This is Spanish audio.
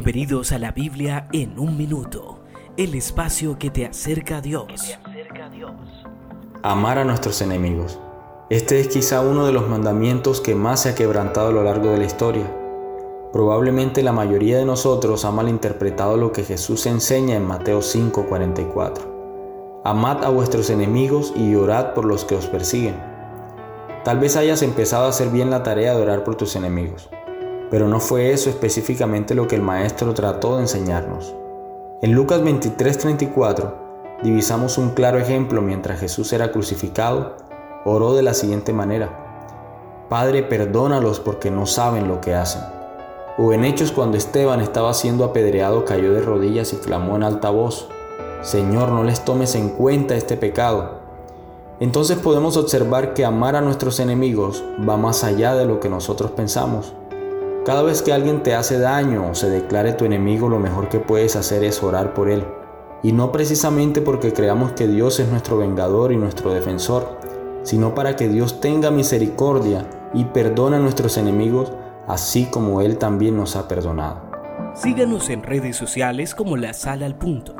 Bienvenidos a la Biblia en un minuto, el espacio que te acerca a Dios. Amar a nuestros enemigos. Este es quizá uno de los mandamientos que más se ha quebrantado a lo largo de la historia. Probablemente la mayoría de nosotros ha malinterpretado lo que Jesús enseña en Mateo 5:44. Amad a vuestros enemigos y orad por los que os persiguen. Tal vez hayas empezado a hacer bien la tarea de orar por tus enemigos, pero no fue eso específicamente lo que el Maestro trató de enseñarnos. En Lucas 23:34 divisamos un claro ejemplo mientras Jesús era crucificado, oró de la siguiente manera, Padre, perdónalos porque no saben lo que hacen. O en Hechos cuando Esteban estaba siendo apedreado cayó de rodillas y clamó en alta voz, Señor, no les tomes en cuenta este pecado. Entonces podemos observar que amar a nuestros enemigos va más allá de lo que nosotros pensamos. Cada vez que alguien te hace daño o se declare tu enemigo, lo mejor que puedes hacer es orar por él. Y no precisamente porque creamos que Dios es nuestro vengador y nuestro defensor, sino para que Dios tenga misericordia y perdone a nuestros enemigos, así como Él también nos ha perdonado. Síganos en redes sociales como La Sala al Punto.